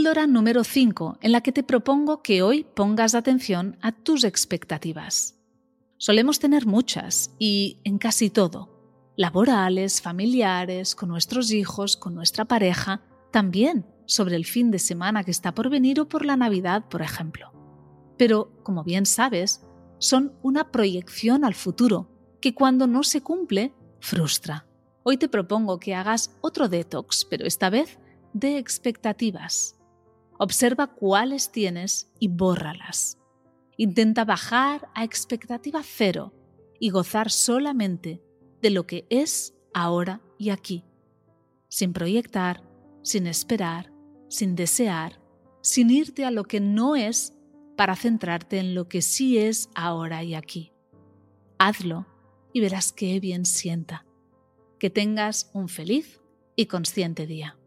Píldora número 5, en la que te propongo que hoy pongas atención a tus expectativas. Solemos tener muchas y en casi todo, laborales, familiares, con nuestros hijos, con nuestra pareja, también sobre el fin de semana que está por venir o por la Navidad, por ejemplo. Pero, como bien sabes, son una proyección al futuro que cuando no se cumple, frustra. Hoy te propongo que hagas otro detox, pero esta vez de expectativas. Observa cuáles tienes y bórralas. Intenta bajar a expectativa cero y gozar solamente de lo que es ahora y aquí, sin proyectar, sin esperar, sin desear, sin irte a lo que no es para centrarte en lo que sí es ahora y aquí. Hazlo y verás qué bien sienta. Que tengas un feliz y consciente día.